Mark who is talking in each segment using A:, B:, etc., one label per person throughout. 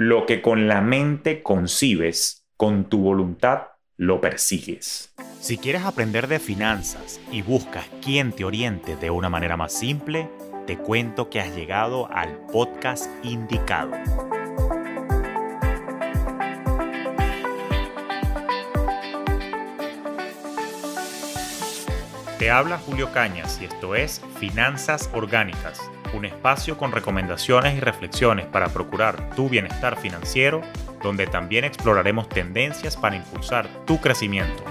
A: lo que con la mente concibes, con tu voluntad lo persigues.
B: Si quieres aprender de finanzas y buscas quien te oriente de una manera más simple, te cuento que has llegado al podcast indicado. Te habla Julio Cañas y esto es Finanzas Orgánicas, un espacio con recomendaciones y reflexiones para procurar tu bienestar financiero, donde también exploraremos tendencias para impulsar tu crecimiento.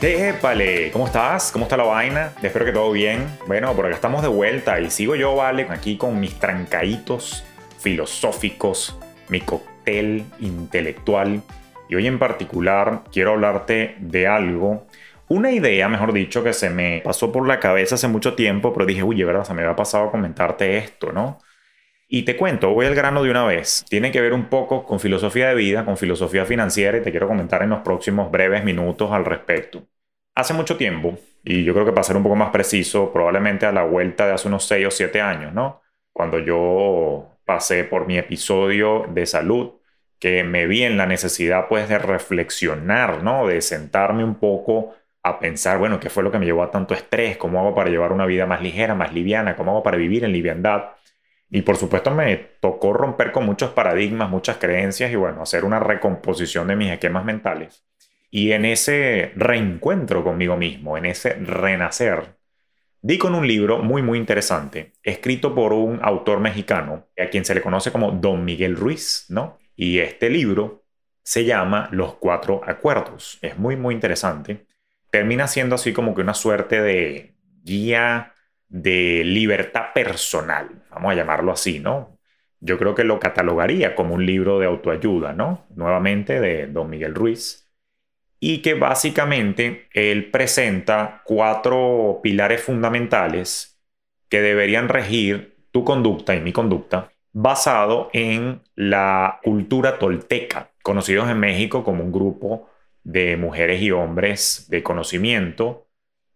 A: Épale, ¿cómo estás? ¿Cómo está la vaina? Espero que todo bien. Bueno, por acá estamos de vuelta y sigo yo, vale, aquí con mis trancaditos filosóficos, mi cóctel intelectual y hoy en particular quiero hablarte de algo, una idea, mejor dicho, que se me pasó por la cabeza hace mucho tiempo, pero dije, uy, ¿verdad? Se me había pasado comentarte esto, ¿no? Y te cuento, voy al grano de una vez. Tiene que ver un poco con filosofía de vida, con filosofía financiera y te quiero comentar en los próximos breves minutos al respecto. Hace mucho tiempo, y yo creo que para ser un poco más preciso, probablemente a la vuelta de hace unos 6 o 7 años, ¿no? Cuando yo pasé por mi episodio de salud, que me vi en la necesidad pues de reflexionar, ¿no? De sentarme un poco a pensar, bueno, ¿qué fue lo que me llevó a tanto estrés? ¿Cómo hago para llevar una vida más ligera, más liviana? ¿Cómo hago para vivir en liviandad? Y por supuesto me tocó romper con muchos paradigmas, muchas creencias y bueno, hacer una recomposición de mis esquemas mentales. Y en ese reencuentro conmigo mismo, en ese renacer, di con un libro muy, muy interesante, escrito por un autor mexicano, a quien se le conoce como Don Miguel Ruiz, ¿no? Y este libro se llama Los Cuatro Acuerdos. Es muy, muy interesante. Termina siendo así como que una suerte de guía de libertad personal, vamos a llamarlo así, ¿no? Yo creo que lo catalogaría como un libro de autoayuda, ¿no? Nuevamente de Don Miguel Ruiz. Y que básicamente él presenta cuatro pilares fundamentales que deberían regir tu conducta y mi conducta basado en la cultura tolteca, conocidos en México como un grupo de mujeres y hombres de conocimiento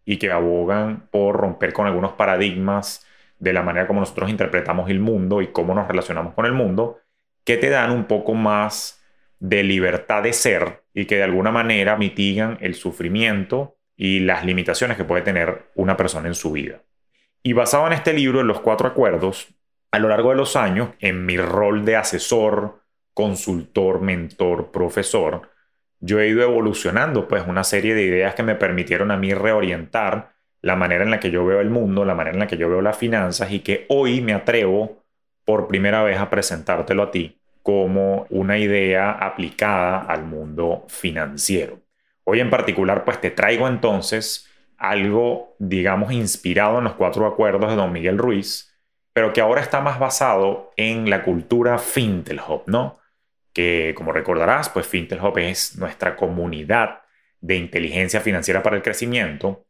A: y que abogan por romper con algunos paradigmas de la manera como nosotros interpretamos el mundo y cómo nos relacionamos con el mundo, que te dan un poco más de libertad de ser y que de alguna manera mitigan el sufrimiento y las limitaciones que puede tener una persona en su vida. Y basado en este libro, en los cuatro acuerdos, a lo largo de los años, en mi rol de asesor, consultor, mentor, profesor, yo he ido evolucionando pues una serie de ideas que me permitieron a mí reorientar la manera en la que yo veo el mundo, la manera en la que yo veo las finanzas y que hoy me atrevo por primera vez a presentártelo a ti como una idea aplicada al mundo financiero. Hoy en particular pues te traigo entonces algo digamos inspirado en los cuatro acuerdos de don Miguel Ruiz, pero que ahora está más basado en la cultura Fintelhop, ¿no? Que como recordarás, pues Fintelhop es nuestra comunidad de inteligencia financiera para el crecimiento,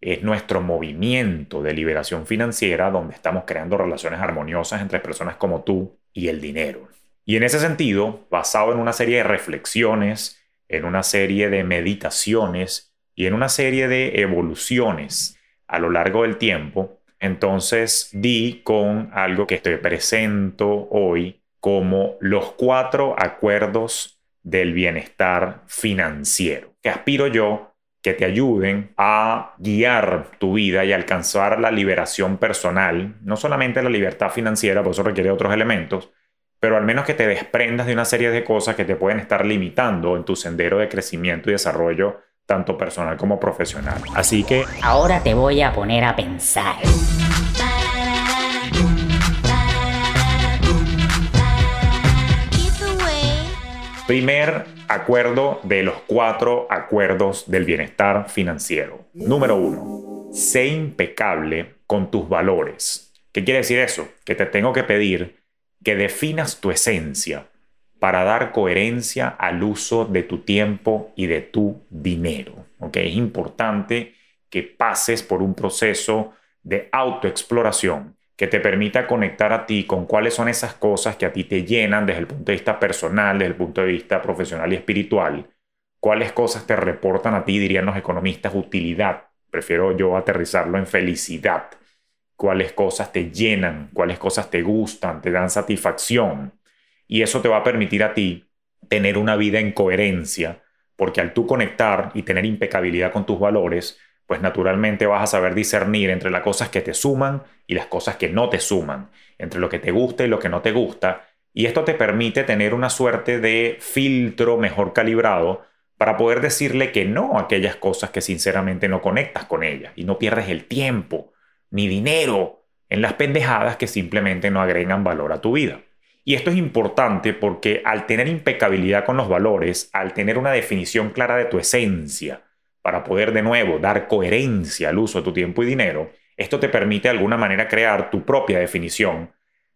A: es nuestro movimiento de liberación financiera donde estamos creando relaciones armoniosas entre personas como tú y el dinero. Y en ese sentido, basado en una serie de reflexiones, en una serie de meditaciones y en una serie de evoluciones a lo largo del tiempo, entonces di con algo que te presento hoy como los cuatro acuerdos del bienestar financiero, que aspiro yo que te ayuden a guiar tu vida y alcanzar la liberación personal, no solamente la libertad financiera, por eso requiere otros elementos, pero al menos que te desprendas de una serie de cosas que te pueden estar limitando en tu sendero de crecimiento y desarrollo tanto personal como profesional. Así que...
C: Ahora te voy a poner a pensar.
A: Primer acuerdo de los cuatro acuerdos del bienestar financiero. Número uno, sé impecable con tus valores. ¿Qué quiere decir eso? Que te tengo que pedir que definas tu esencia para dar coherencia al uso de tu tiempo y de tu dinero. ¿okay? Es importante que pases por un proceso de autoexploración que te permita conectar a ti con cuáles son esas cosas que a ti te llenan desde el punto de vista personal, desde el punto de vista profesional y espiritual, cuáles cosas te reportan a ti, dirían los economistas, utilidad. Prefiero yo aterrizarlo en felicidad cuáles cosas te llenan, cuáles cosas te gustan, te dan satisfacción. Y eso te va a permitir a ti tener una vida en coherencia, porque al tú conectar y tener impecabilidad con tus valores, pues naturalmente vas a saber discernir entre las cosas que te suman y las cosas que no te suman, entre lo que te gusta y lo que no te gusta, y esto te permite tener una suerte de filtro mejor calibrado para poder decirle que no a aquellas cosas que sinceramente no conectas con ellas y no pierdes el tiempo ni dinero en las pendejadas que simplemente no agregan valor a tu vida. Y esto es importante porque al tener impecabilidad con los valores, al tener una definición clara de tu esencia, para poder de nuevo dar coherencia al uso de tu tiempo y dinero, esto te permite de alguna manera crear tu propia definición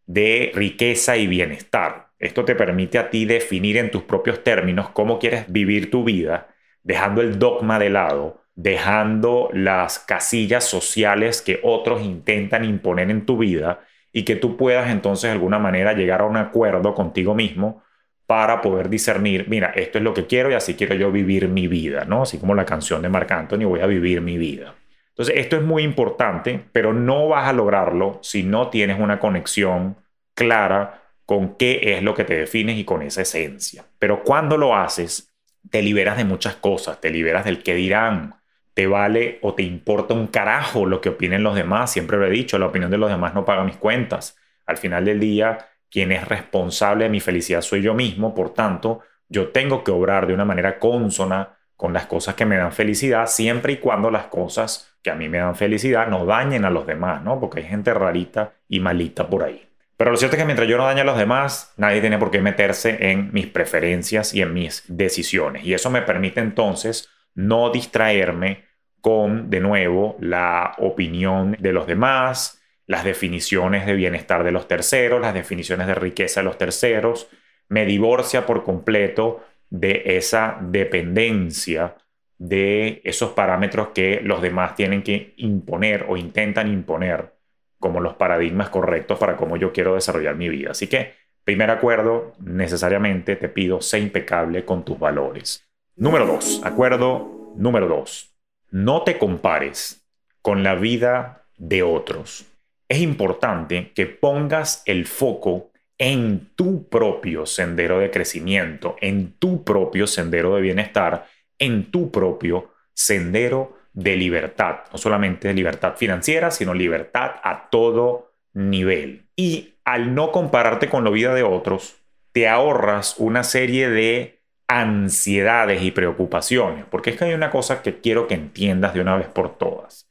A: de riqueza y bienestar. Esto te permite a ti definir en tus propios términos cómo quieres vivir tu vida, dejando el dogma de lado, dejando las casillas sociales que otros intentan imponer en tu vida y que tú puedas entonces de alguna manera llegar a un acuerdo contigo mismo para poder discernir, mira, esto es lo que quiero y así quiero yo vivir mi vida, ¿no? Así como la canción de Marc Anthony, voy a vivir mi vida. Entonces, esto es muy importante, pero no vas a lograrlo si no tienes una conexión clara con qué es lo que te defines y con esa esencia. Pero cuando lo haces, te liberas de muchas cosas, te liberas del qué dirán, te vale o te importa un carajo lo que opinen los demás. Siempre lo he dicho, la opinión de los demás no paga mis cuentas. Al final del día, quien es responsable de mi felicidad soy yo mismo, por tanto, yo tengo que obrar de una manera consona con las cosas que me dan felicidad, siempre y cuando las cosas que a mí me dan felicidad no dañen a los demás, ¿no? Porque hay gente rarita y malita por ahí. Pero lo cierto es que mientras yo no dañe a los demás, nadie tiene por qué meterse en mis preferencias y en mis decisiones. Y eso me permite entonces no distraerme con, de nuevo, la opinión de los demás, las definiciones de bienestar de los terceros, las definiciones de riqueza de los terceros, me divorcia por completo de esa dependencia de esos parámetros que los demás tienen que imponer o intentan imponer como los paradigmas correctos para cómo yo quiero desarrollar mi vida. Así que, primer acuerdo, necesariamente te pido, sé impecable con tus valores. Número dos, acuerdo número dos, no te compares con la vida de otros es importante que pongas el foco en tu propio sendero de crecimiento, en tu propio sendero de bienestar, en tu propio sendero de libertad, no solamente de libertad financiera, sino libertad a todo nivel. Y al no compararte con la vida de otros, te ahorras una serie de ansiedades y preocupaciones, porque es que hay una cosa que quiero que entiendas de una vez por todas,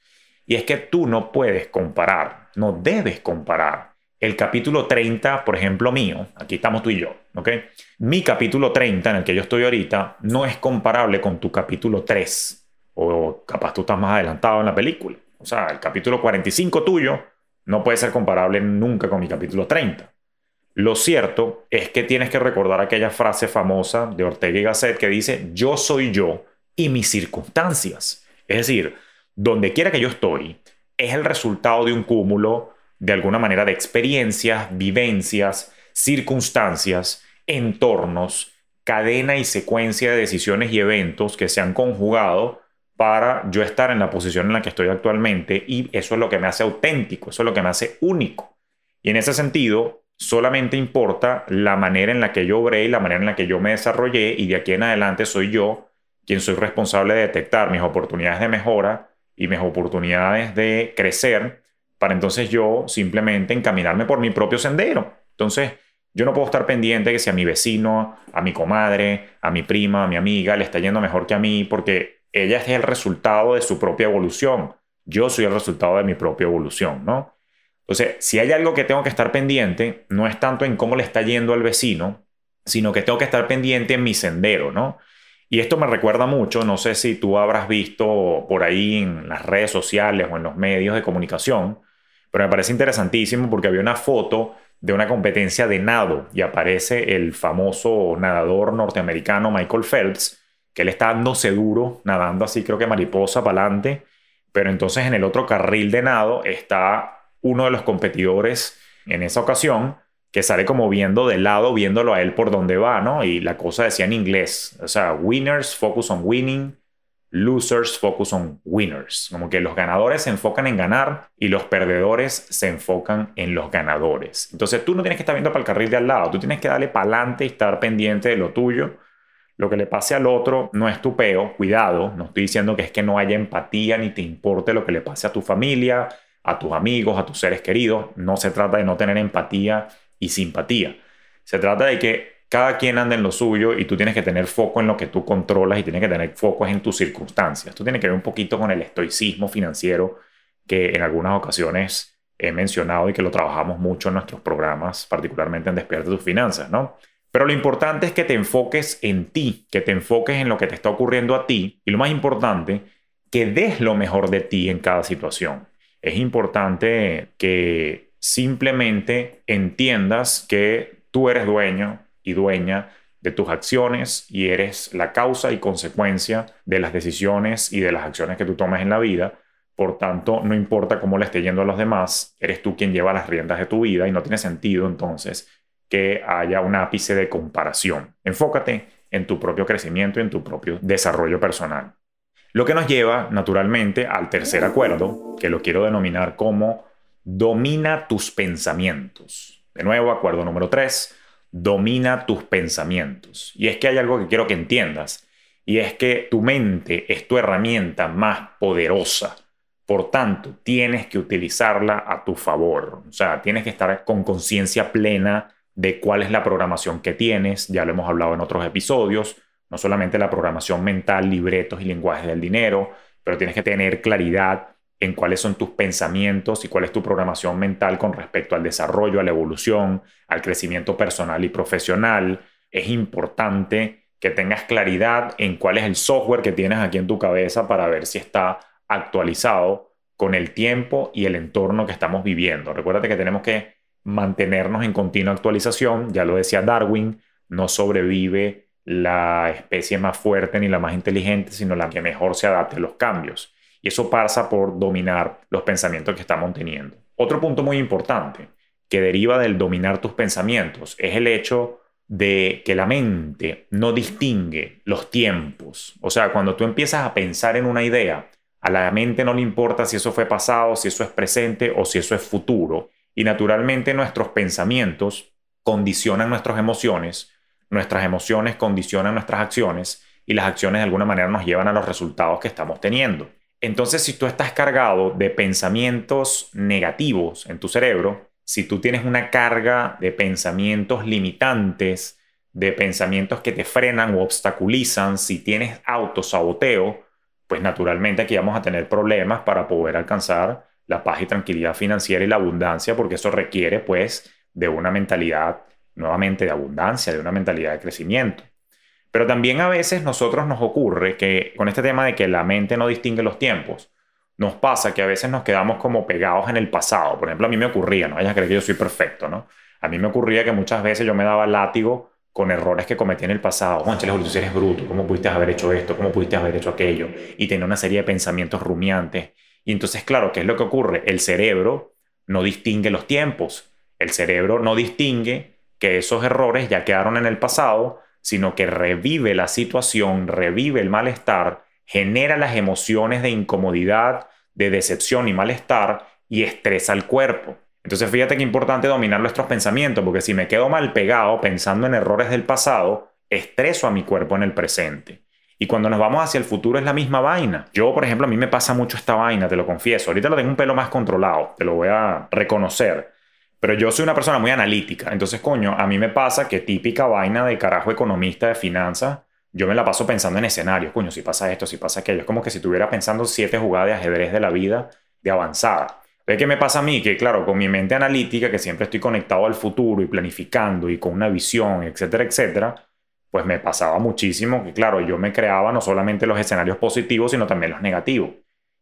A: y es que tú no puedes comparar no debes comparar el capítulo 30, por ejemplo, mío, aquí estamos tú y yo, ¿ok? Mi capítulo 30, en el que yo estoy ahorita, no es comparable con tu capítulo 3, o capaz tú estás más adelantado en la película. O sea, el capítulo 45 tuyo no puede ser comparable nunca con mi capítulo 30. Lo cierto es que tienes que recordar aquella frase famosa de Ortega y Gasset que dice, yo soy yo y mis circunstancias. Es decir, donde quiera que yo estoy, es el resultado de un cúmulo, de alguna manera, de experiencias, vivencias, circunstancias, entornos, cadena y secuencia de decisiones y eventos que se han conjugado para yo estar en la posición en la que estoy actualmente y eso es lo que me hace auténtico, eso es lo que me hace único. Y en ese sentido, solamente importa la manera en la que yo obré y la manera en la que yo me desarrollé y de aquí en adelante soy yo quien soy responsable de detectar mis oportunidades de mejora y mis oportunidades de crecer para entonces yo simplemente encaminarme por mi propio sendero. Entonces, yo no puedo estar pendiente que si a mi vecino, a mi comadre, a mi prima, a mi amiga le está yendo mejor que a mí porque ella es el resultado de su propia evolución. Yo soy el resultado de mi propia evolución, ¿no? Entonces, si hay algo que tengo que estar pendiente, no es tanto en cómo le está yendo al vecino, sino que tengo que estar pendiente en mi sendero, ¿no? Y esto me recuerda mucho, no sé si tú habrás visto por ahí en las redes sociales o en los medios de comunicación, pero me parece interesantísimo porque había una foto de una competencia de nado y aparece el famoso nadador norteamericano Michael Phelps, que él está dándose duro, nadando así creo que mariposa para adelante, pero entonces en el otro carril de nado está uno de los competidores en esa ocasión que sale como viendo de lado, viéndolo a él por donde va, ¿no? Y la cosa decía en inglés, o sea, winners focus on winning, losers focus on winners. Como que los ganadores se enfocan en ganar y los perdedores se enfocan en los ganadores. Entonces tú no tienes que estar viendo para el carril de al lado, tú tienes que darle para adelante y estar pendiente de lo tuyo. Lo que le pase al otro no es tu peo, cuidado, no estoy diciendo que es que no haya empatía ni te importe lo que le pase a tu familia, a tus amigos, a tus seres queridos. No se trata de no tener empatía y simpatía. Se trata de que cada quien anda en lo suyo y tú tienes que tener foco en lo que tú controlas y tienes que tener foco en tus circunstancias. Esto tiene que ver un poquito con el estoicismo financiero que en algunas ocasiones he mencionado y que lo trabajamos mucho en nuestros programas, particularmente en Despierta tus finanzas, ¿no? Pero lo importante es que te enfoques en ti, que te enfoques en lo que te está ocurriendo a ti y lo más importante, que des lo mejor de ti en cada situación. Es importante que simplemente entiendas que tú eres dueño y dueña de tus acciones y eres la causa y consecuencia de las decisiones y de las acciones que tú tomas en la vida. Por tanto, no importa cómo le esté yendo a los demás, eres tú quien lleva las riendas de tu vida y no tiene sentido entonces que haya un ápice de comparación. Enfócate en tu propio crecimiento y en tu propio desarrollo personal. Lo que nos lleva, naturalmente, al tercer acuerdo, que lo quiero denominar como domina tus pensamientos. De nuevo, acuerdo número tres, domina tus pensamientos. Y es que hay algo que quiero que entiendas, y es que tu mente es tu herramienta más poderosa. Por tanto, tienes que utilizarla a tu favor. O sea, tienes que estar con conciencia plena de cuál es la programación que tienes. Ya lo hemos hablado en otros episodios. No solamente la programación mental, libretos y lenguajes del dinero, pero tienes que tener claridad en cuáles son tus pensamientos y cuál es tu programación mental con respecto al desarrollo, a la evolución, al crecimiento personal y profesional. Es importante que tengas claridad en cuál es el software que tienes aquí en tu cabeza para ver si está actualizado con el tiempo y el entorno que estamos viviendo. Recuérdate que tenemos que mantenernos en continua actualización. Ya lo decía Darwin, no sobrevive la especie más fuerte ni la más inteligente, sino la que mejor se adapte a los cambios. Y eso pasa por dominar los pensamientos que estamos teniendo. Otro punto muy importante que deriva del dominar tus pensamientos es el hecho de que la mente no distingue los tiempos. O sea, cuando tú empiezas a pensar en una idea, a la mente no le importa si eso fue pasado, si eso es presente o si eso es futuro. Y naturalmente nuestros pensamientos condicionan nuestras emociones, nuestras emociones condicionan nuestras acciones y las acciones de alguna manera nos llevan a los resultados que estamos teniendo. Entonces, si tú estás cargado de pensamientos negativos en tu cerebro, si tú tienes una carga de pensamientos limitantes, de pensamientos que te frenan o obstaculizan, si tienes autosaboteo, pues naturalmente aquí vamos a tener problemas para poder alcanzar la paz y tranquilidad financiera y la abundancia, porque eso requiere pues de una mentalidad nuevamente de abundancia, de una mentalidad de crecimiento. Pero también a veces nosotros nos ocurre que con este tema de que la mente no distingue los tiempos, nos pasa que a veces nos quedamos como pegados en el pasado. Por ejemplo, a mí me ocurría, no vayas a creer que yo soy perfecto, ¿no? A mí me ocurría que muchas veces yo me daba látigo con errores que cometí en el pasado. Juan Julio, tú eres bruto, ¿cómo pudiste haber hecho esto? ¿Cómo pudiste haber hecho aquello? Y tenía una serie de pensamientos rumiantes. Y entonces, claro, ¿qué es lo que ocurre? El cerebro no distingue los tiempos. El cerebro no distingue que esos errores ya quedaron en el pasado sino que revive la situación, revive el malestar, genera las emociones de incomodidad, de decepción y malestar y estresa al cuerpo. Entonces fíjate que importante dominar nuestros pensamientos, porque si me quedo mal pegado pensando en errores del pasado, estreso a mi cuerpo en el presente. Y cuando nos vamos hacia el futuro es la misma vaina. Yo, por ejemplo, a mí me pasa mucho esta vaina, te lo confieso. Ahorita lo tengo un pelo más controlado, te lo voy a reconocer. Pero yo soy una persona muy analítica. Entonces, coño, a mí me pasa que típica vaina de carajo economista de finanzas, yo me la paso pensando en escenarios. Coño, si pasa esto, si pasa aquello. Es como que si estuviera pensando siete jugadas de ajedrez de la vida de avanzada. ¿Qué me pasa a mí? Que claro, con mi mente analítica, que siempre estoy conectado al futuro y planificando y con una visión, etcétera, etcétera, pues me pasaba muchísimo que, claro, yo me creaba no solamente los escenarios positivos, sino también los negativos.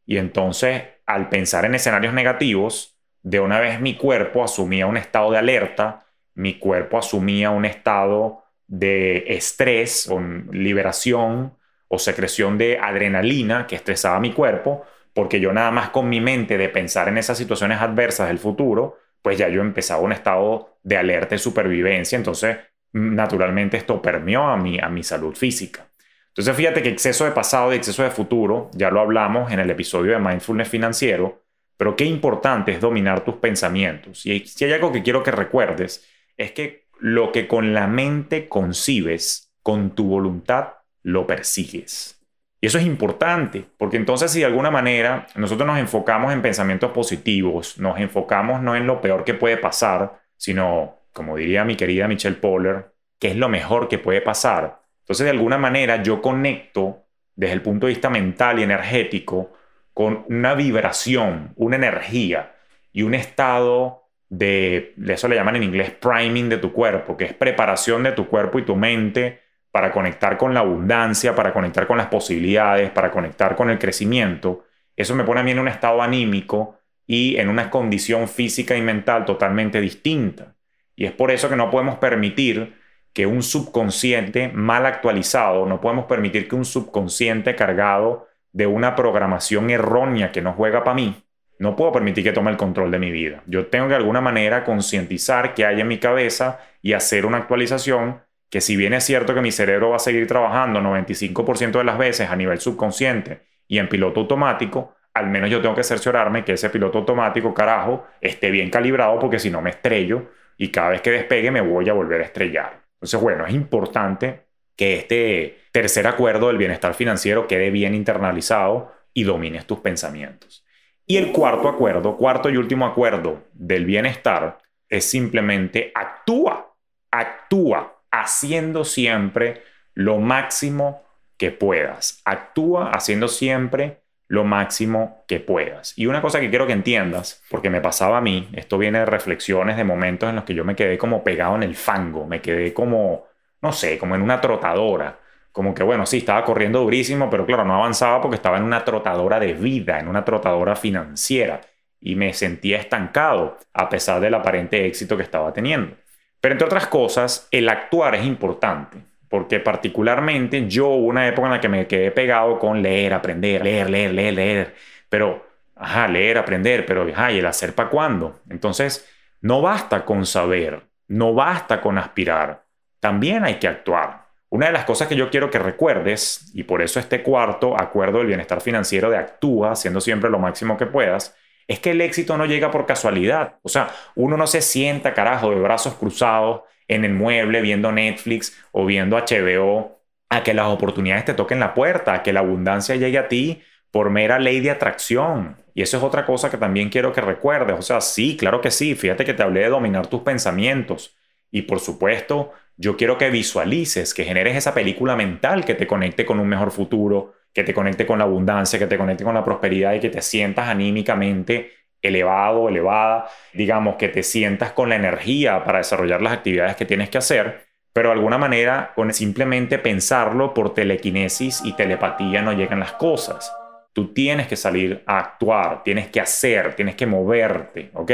A: Y entonces, al pensar en escenarios negativos, de una vez mi cuerpo asumía un estado de alerta, mi cuerpo asumía un estado de estrés, con liberación o secreción de adrenalina que estresaba mi cuerpo, porque yo nada más con mi mente de pensar en esas situaciones adversas del futuro, pues ya yo empezaba un estado de alerta y supervivencia, entonces naturalmente esto permeó a mi, a mi salud física. Entonces fíjate que exceso de pasado y exceso de futuro, ya lo hablamos en el episodio de Mindfulness Financiero, pero qué importante es dominar tus pensamientos. Y si hay algo que quiero que recuerdes, es que lo que con la mente concibes, con tu voluntad lo persigues. Y eso es importante, porque entonces si de alguna manera nosotros nos enfocamos en pensamientos positivos, nos enfocamos no en lo peor que puede pasar, sino, como diría mi querida Michelle Poller, qué es lo mejor que puede pasar, entonces, de alguna manera, yo conecto desde el punto de vista mental y energético con una vibración, una energía y un estado de, eso le llaman en inglés priming de tu cuerpo, que es preparación de tu cuerpo y tu mente para conectar con la abundancia, para conectar con las posibilidades, para conectar con el crecimiento. Eso me pone a mí en un estado anímico y en una condición física y mental totalmente distinta. Y es por eso que no podemos permitir que un subconsciente mal actualizado, no podemos permitir que un subconsciente cargado de una programación errónea que no juega para mí, no puedo permitir que tome el control de mi vida. Yo tengo que de alguna manera concientizar que hay en mi cabeza y hacer una actualización que si bien es cierto que mi cerebro va a seguir trabajando 95% de las veces a nivel subconsciente y en piloto automático, al menos yo tengo que cerciorarme que ese piloto automático, carajo, esté bien calibrado porque si no me estrello y cada vez que despegue me voy a volver a estrellar. Entonces, bueno, es importante que este tercer acuerdo del bienestar financiero quede bien internalizado y domines tus pensamientos. Y el cuarto acuerdo, cuarto y último acuerdo del bienestar es simplemente actúa, actúa haciendo siempre lo máximo que puedas. Actúa haciendo siempre lo máximo que puedas. Y una cosa que quiero que entiendas, porque me pasaba a mí, esto viene de reflexiones, de momentos en los que yo me quedé como pegado en el fango, me quedé como, no sé, como en una trotadora. Como que, bueno, sí, estaba corriendo durísimo, pero claro, no avanzaba porque estaba en una trotadora de vida, en una trotadora financiera. Y me sentía estancado, a pesar del aparente éxito que estaba teniendo. Pero entre otras cosas, el actuar es importante porque particularmente yo hubo una época en la que me quedé pegado con leer, aprender, leer, leer, leer, leer, pero, ajá, leer, aprender, pero, ajá, ¿y el hacer para cuándo? Entonces, no basta con saber, no basta con aspirar, también hay que actuar. Una de las cosas que yo quiero que recuerdes, y por eso este cuarto acuerdo del bienestar financiero de actúa, haciendo siempre lo máximo que puedas, es que el éxito no llega por casualidad. O sea, uno no se sienta, carajo, de brazos cruzados en el mueble viendo Netflix o viendo HBO a que las oportunidades te toquen la puerta, a que la abundancia llegue a ti por mera ley de atracción. Y eso es otra cosa que también quiero que recuerdes. O sea, sí, claro que sí. Fíjate que te hablé de dominar tus pensamientos. Y por supuesto, yo quiero que visualices, que generes esa película mental que te conecte con un mejor futuro, que te conecte con la abundancia, que te conecte con la prosperidad y que te sientas anímicamente elevado, elevada, digamos que te sientas con la energía para desarrollar las actividades que tienes que hacer, pero de alguna manera con simplemente pensarlo por telequinesis y telepatía no llegan las cosas. Tú tienes que salir a actuar, tienes que hacer, tienes que moverte, ¿ok?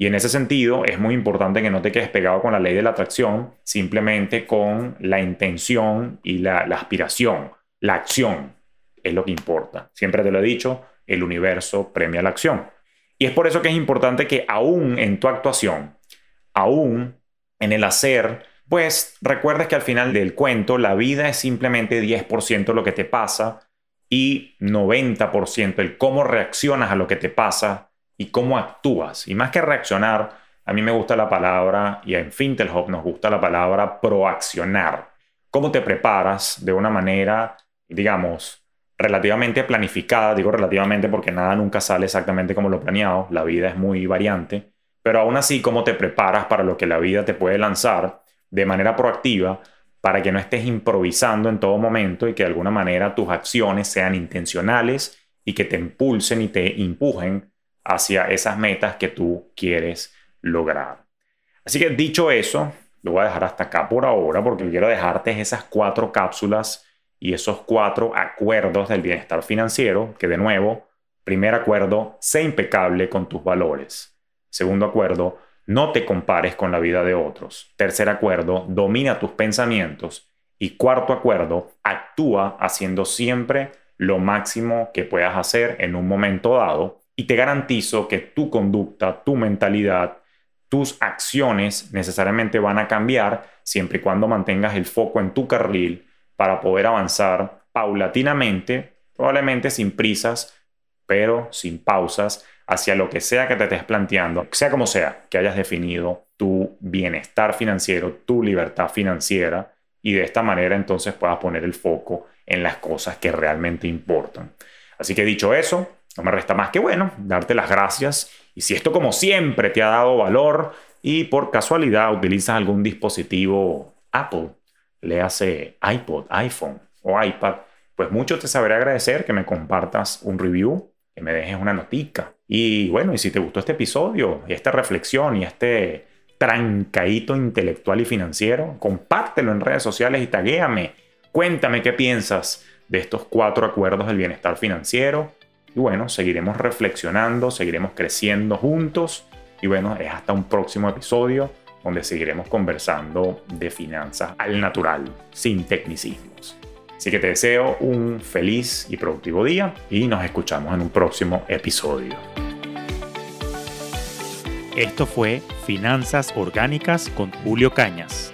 A: Y en ese sentido es muy importante que no te quedes pegado con la ley de la atracción, simplemente con la intención y la, aspiración, la acción es lo que importa. Siempre te lo he dicho, el universo premia la acción. Y es por eso que es importante que aún en tu actuación, aún en el hacer, pues recuerdes que al final del cuento la vida es simplemente 10% lo que te pasa y 90% el cómo reaccionas a lo que te pasa y cómo actúas. Y más que reaccionar, a mí me gusta la palabra, y en Fintelhop nos gusta la palabra proaccionar. Cómo te preparas de una manera, digamos, relativamente planificada, digo relativamente porque nada nunca sale exactamente como lo planeado, la vida es muy variante, pero aún así cómo te preparas para lo que la vida te puede lanzar de manera proactiva para que no estés improvisando en todo momento y que de alguna manera tus acciones sean intencionales y que te impulsen y te empujen hacia esas metas que tú quieres lograr. Así que dicho eso, lo voy a dejar hasta acá por ahora porque quiero dejarte esas cuatro cápsulas y esos cuatro acuerdos del bienestar financiero, que de nuevo, primer acuerdo, sé impecable con tus valores. Segundo acuerdo, no te compares con la vida de otros. Tercer acuerdo, domina tus pensamientos. Y cuarto acuerdo, actúa haciendo siempre lo máximo que puedas hacer en un momento dado. Y te garantizo que tu conducta, tu mentalidad, tus acciones necesariamente van a cambiar siempre y cuando mantengas el foco en tu carril para poder avanzar paulatinamente, probablemente sin prisas, pero sin pausas, hacia lo que sea que te estés planteando, sea como sea, que hayas definido tu bienestar financiero, tu libertad financiera, y de esta manera entonces puedas poner el foco en las cosas que realmente importan. Así que dicho eso, no me resta más que bueno, darte las gracias. Y si esto como siempre te ha dado valor y por casualidad utilizas algún dispositivo Apple, le hace iPod, iPhone o iPad, pues mucho te sabré agradecer que me compartas un review, que me dejes una notica. Y bueno, y si te gustó este episodio, y esta reflexión y este trancadito intelectual y financiero, compártelo en redes sociales y taguéame. Cuéntame qué piensas de estos cuatro acuerdos del bienestar financiero. Y bueno, seguiremos reflexionando, seguiremos creciendo juntos. Y bueno, es hasta un próximo episodio donde seguiremos conversando de finanzas al natural, sin tecnicismos. Así que te deseo un feliz y productivo día y nos escuchamos en un próximo episodio.
B: Esto fue Finanzas Orgánicas con Julio Cañas.